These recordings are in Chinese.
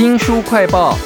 新书快报。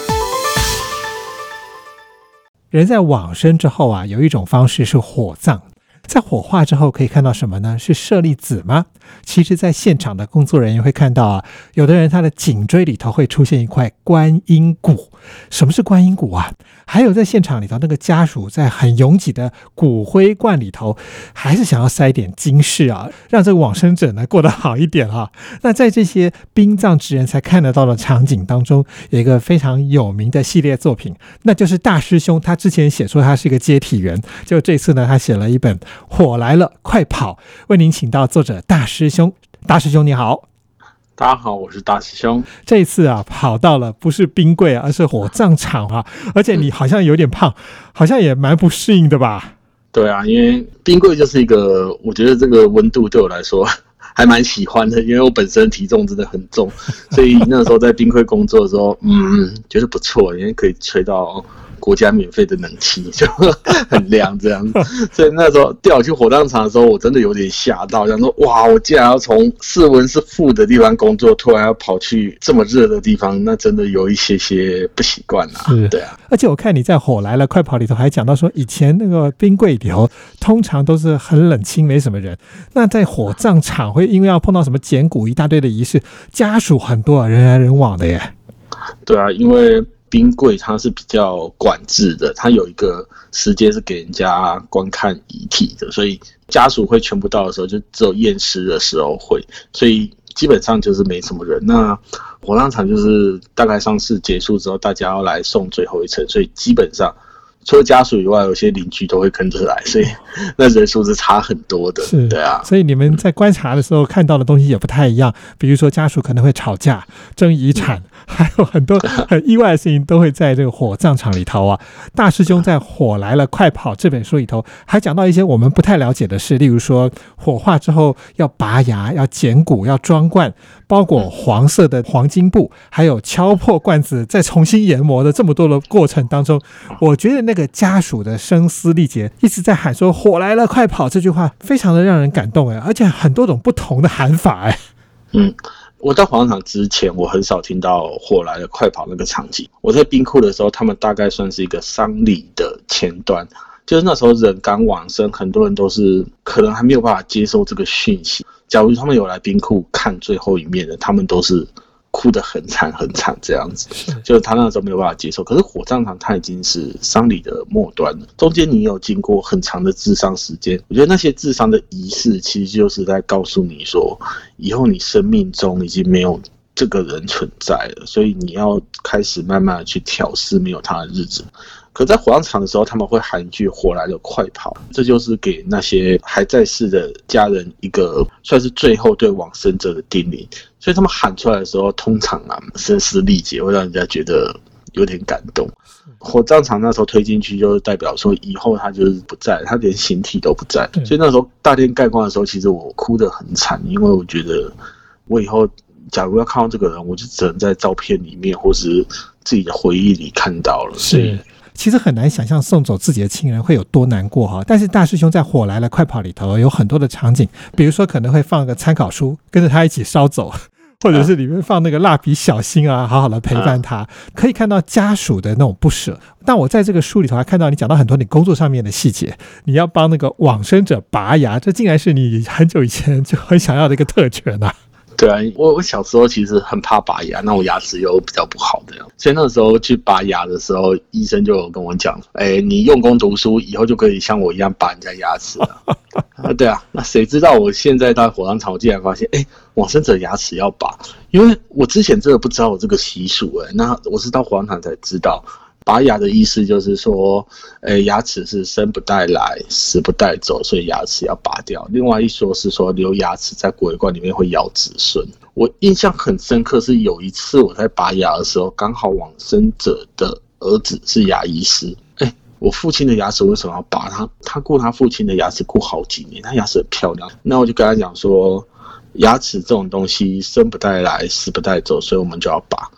人在往生之后啊，有一种方式是火葬。在火化之后可以看到什么呢？是舍利子吗？其实，在现场的工作人员会看到啊，有的人他的颈椎里头会出现一块观音骨。什么是观音骨啊？还有在现场里头，那个家属在很拥挤的骨灰罐里头，还是想要塞点金饰啊，让这个往生者呢过得好一点哈。那在这些殡葬之人才看得到的场景当中，有一个非常有名的系列作品，那就是大师兄他之前写说他是一个接体员，就这次呢，他写了一本。火来了，快跑！为您请到作者大师兄，大师兄你好，大家好，我是大师兄。这一次啊，跑到了不是冰柜，而是火葬场啊，而且你好像有点胖，好像也蛮不适应的吧？对啊，因为冰柜就是一个，我觉得这个温度对我来说 还蛮喜欢的，因为我本身体重真的很重，所以那时候在冰柜工作的时候，嗯，觉得不错，因为可以吹到。国家免费的冷气 就很凉，这样，所以那时候调去火葬场的时候，我真的有点吓到，想说哇，我竟然要从室温是负的地方工作，突然要跑去这么热的地方，那真的有一些些不习惯啊。对啊，而且我看你在《火来了，快跑》里头还讲到说，以前那个冰柜里头通常都是很冷清，没什么人。那在火葬场会因为要碰到什么捡骨一大堆的仪式，家属很多，人来人往的耶。对啊，因为。冰柜它是比较管制的，它有一个时间是给人家观看遗体的，所以家属会全部到的时候，就只有验尸的时候会，所以基本上就是没什么人。那火葬场就是大概丧事结束之后，大家要来送最后一程，所以基本上。除了家属以外，有些邻居都会跟着来，所以 那人数是差很多的。是，对啊。所以你们在观察的时候看到的东西也不太一样。比如说，家属可能会吵架、争遗产，还有很多 很意外的事情都会在这个火葬场里头啊。大师兄在《火来了，快跑》这本书里头还讲到一些我们不太了解的事，例如说火化之后要拔牙、要剪骨、要装罐、包裹黄色的黄金布，还有敲破罐子再重新研磨的这么多的过程当中，我觉得那。个家属的声嘶力竭，一直在喊说“火来了，快跑”这句话，非常的让人感动哎，而且很多种不同的喊法哎。嗯，我到火葬场之前，我很少听到“火来的，快跑”那个场景。我在冰库的时候，他们大概算是一个丧礼的前端，就是那时候人刚往生，很多人都是可能还没有办法接受这个讯息。假如他们有来冰库看最后一面的，他们都是。哭得很惨很惨，这样子，就是他那时候没有办法接受。可是火葬场它已经是丧礼的末端了，中间你有经过很长的治伤时间。我觉得那些治伤的仪式，其实就是在告诉你说，以后你生命中已经没有这个人存在了，所以你要开始慢慢的去调试没有他的日子。可在火葬场的时候，他们会喊一句“火来了，快跑”，这就是给那些还在世的家人一个算是最后对往生者的叮咛。所以他们喊出来的时候，通常啊声嘶力竭，会让人家觉得有点感动。火葬场那时候推进去，就是代表说以后他就是不在，他连形体都不在。所以那时候大殿盖棺的时候，其实我哭得很惨，因为我觉得我以后假如要看到这个人，我就只能在照片里面或是自己的回忆里看到了。是。其实很难想象送走自己的亲人会有多难过哈，但是大师兄在《火来了，快跑》里头有很多的场景，比如说可能会放个参考书，跟着他一起烧走，或者是里面放那个蜡笔小新啊，好好的陪伴他，可以看到家属的那种不舍。但我在这个书里头还看到你讲到很多你工作上面的细节，你要帮那个往生者拔牙，这竟然是你很久以前就很想要的一个特权呐。对啊，我我小时候其实很怕拔牙，那我牙齿又比较不好的，所以那时候去拔牙的时候，医生就有跟我讲，哎，你用功读书，以后就可以像我一样拔人家牙齿了。啊，对啊，那谁知道我现在到火葬场，我竟然发现，哎，往生者牙齿要拔，因为我之前真的不知道有这个习俗，哎，那我是到火葬场才知道。拔牙的意思就是说，呃，牙齿是生不带来，死不带走，所以牙齿要拔掉。另外一说是说留牙齿在骨棺里面会咬子孙。我印象很深刻，是有一次我在拔牙的时候，刚好往生者的儿子是牙医师。哎，我父亲的牙齿为什么要拔？他他顾他父亲的牙齿顾好几年，他牙齿很漂亮。那我就跟他讲说，牙齿这种东西生不带来，死不带走，所以我们就要拔。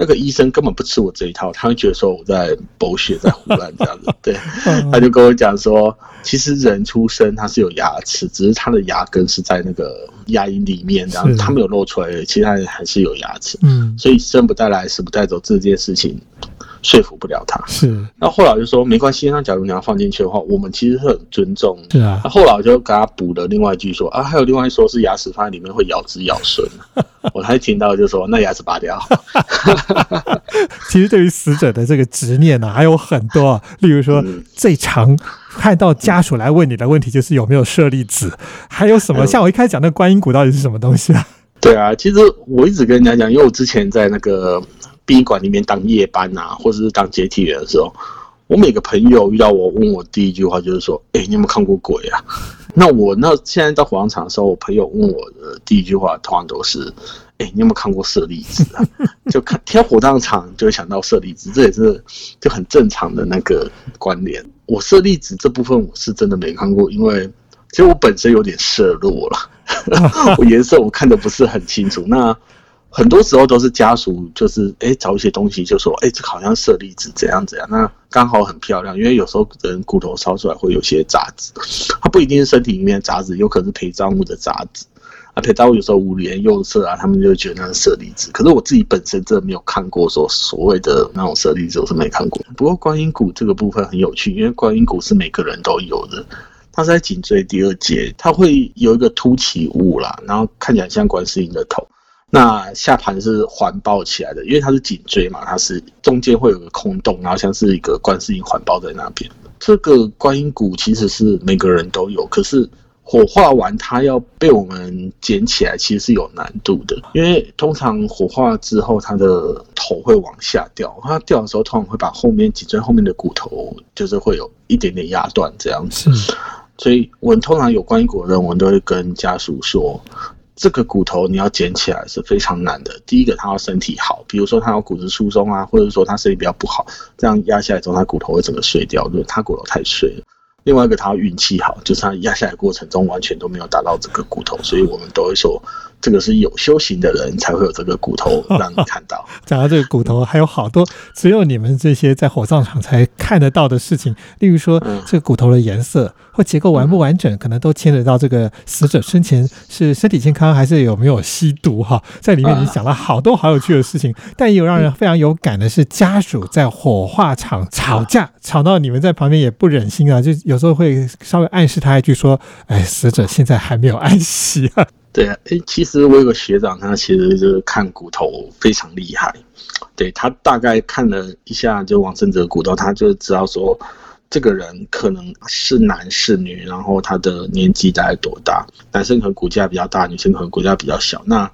那个医生根本不吃我这一套，他会觉得说我在剥削，在胡乱这样子。对，他就跟我讲说，其实人出生他是有牙齿，只是他的牙根是在那个牙龈里面，然后他没有露出来，其他人还是有牙齿。嗯，所以生不带来，死不带走这件事情。说服不了他，是。那后来就说没关系，那假如你要放进去的话，我们其实是很尊重。是啊。那后来我就给他补了另外一句说啊，还有另外一说是牙齿放在里面会咬子咬孙。我才听到就说那牙齿拔掉。其实对于死者的这个执念呢，还有很多啊。例如说最常看到家属来问你的问题就是有没有舍利子，还有什么？像我一开始讲那观音骨到底是什么东西啊？对啊，其实我一直跟人家讲，因为我之前在那个。殡仪馆里面当夜班啊，或者是当接替员的时候，我每个朋友遇到我，问我第一句话就是说：“哎，你有没有看过鬼啊？” 那我那现在到火葬场的时候，我朋友问我的第一句话，通常都是：“哎，你有没有看过舍利子啊？” 就看挑火葬场就会想到舍利子，这也是就很正常的那个关联。我舍利子这部分我是真的没看过，因为其实我本身有点色弱了，我颜色我看的不是很清楚。那很多时候都是家属，就是哎找一些东西，就说哎这好像舍利子怎样怎样，那刚好很漂亮。因为有时候人骨头烧出来会有些杂质，它不一定是身体里面的杂质，有可能是陪葬物的杂质。啊，陪葬物有时候五颜六色啊，他们就觉得那是舍利子。可是我自己本身真的没有看过说所谓的那种舍利子，我是没看过。不过观音骨这个部分很有趣，因为观音骨是每个人都有的，它在颈椎第二节，它会有一个凸起物啦，然后看起来像观世音的头。那下盘是环抱起来的，因为它是颈椎嘛，它是中间会有个空洞，然后像是一个观世音环抱在那边。这个观音骨其实是每个人都有，可是火化完它要被我们捡起来，其实是有难度的。因为通常火化之后，它的头会往下掉，它掉的时候通常会把后面颈椎后面的骨头就是会有一点点压断这样子。所以我们通常有观音骨的人，我们都会跟家属说。这个骨头你要捡起来是非常难的。第一个，他要身体好，比如说他有骨质疏松啊，或者说他身体比较不好，这样压下来之后，他骨头会整个碎掉，就是他骨头太碎了。另外一个，他要运气好，就是他压下来过程中完全都没有打到这个骨头，所以我们都会说。这个是有修行的人才会有这个骨头让你看到。讲到这个骨头，还有好多只有你们这些在火葬场才看得到的事情，例如说这个骨头的颜色或结构完不完整，可能都牵扯到这个死者生前是身体健康还是有没有吸毒哈。在里面你讲了好多好有趣的事情，但也有让人非常有感的是家属在火化场吵架，吵到你们在旁边也不忍心啊，就有时候会稍微暗示他一句说：“哎，死者现在还没有安息啊。”对啊，哎，其实我有个学长，他其实就是看骨头非常厉害。对他大概看了一下，就王生哲骨头，他就知道说这个人可能是男是女，然后他的年纪大概多大。男生可能骨架比较大，女生可能骨架比较小。那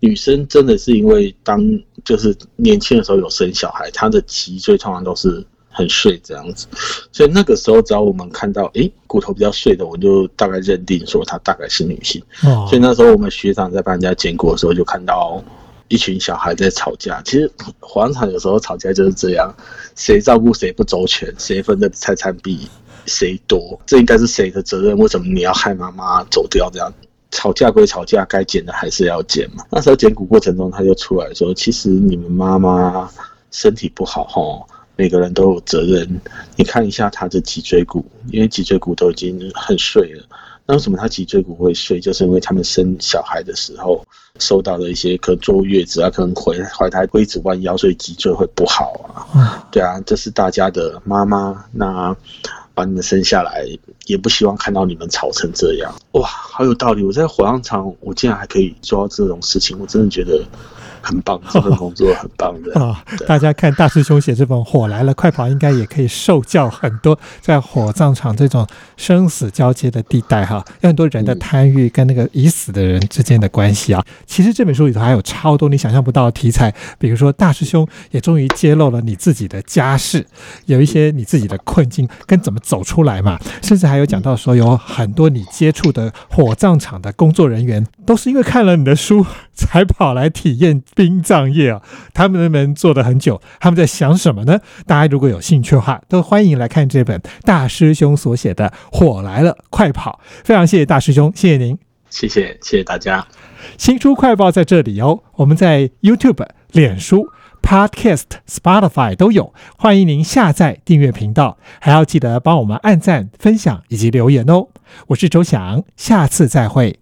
女生真的是因为当就是年轻的时候有生小孩，她的脊椎通常都是。很碎这样子，所以那个时候只要我们看到，诶骨头比较碎的，我就大概认定说她大概是女性。所以那时候我们学长在帮人家捡骨的时候，就看到一群小孩在吵架。其实黄场有时候吵架就是这样，谁照顾谁不周全，谁分的财产比谁多，这应该是谁的责任？为什么你要害妈妈走掉？这样吵架归吵架，该捡的还是要捡嘛。那时候捡骨过程中，他就出来说，其实你们妈妈身体不好，吼。每个人都有责任。你看一下他的脊椎骨，因为脊椎骨都已经很碎了。那为什么他脊椎骨会碎？就是因为他们生小孩的时候受到了一些，可能坐月子啊，可能怀怀胎龟子弯腰，所以脊椎会不好啊。对啊，这是大家的妈妈，那把你们生下来，也不希望看到你们吵成这样。哇，好有道理！我在火葬场，我竟然还可以做到这种事情，我真的觉得。很棒，这份工作很棒的 啊！大家看大师兄写这本《火来了，快跑》，应该也可以受教很多。在火葬场这种生死交接的地带，哈，有很多人的贪欲跟那个已死的人之间的关系啊。其实这本书里头还有超多你想象不到的题材，比如说大师兄也终于揭露了你自己的家世，有一些你自己的困境跟怎么走出来嘛。甚至还有讲到说，有很多你接触的火葬场的工作人员，都是因为看了你的书才跑来体验。殡葬业啊，他们的门做的很久，他们在想什么呢？大家如果有兴趣的话，都欢迎来看这本大师兄所写的《火来了，快跑》。非常谢谢大师兄，谢谢您，谢谢谢谢大家。新书快报在这里哦，我们在 YouTube、脸书。Podcast、Spotify 都有，欢迎您下载订阅频道，还要记得帮我们按赞、分享以及留言哦。我是周翔，下次再会。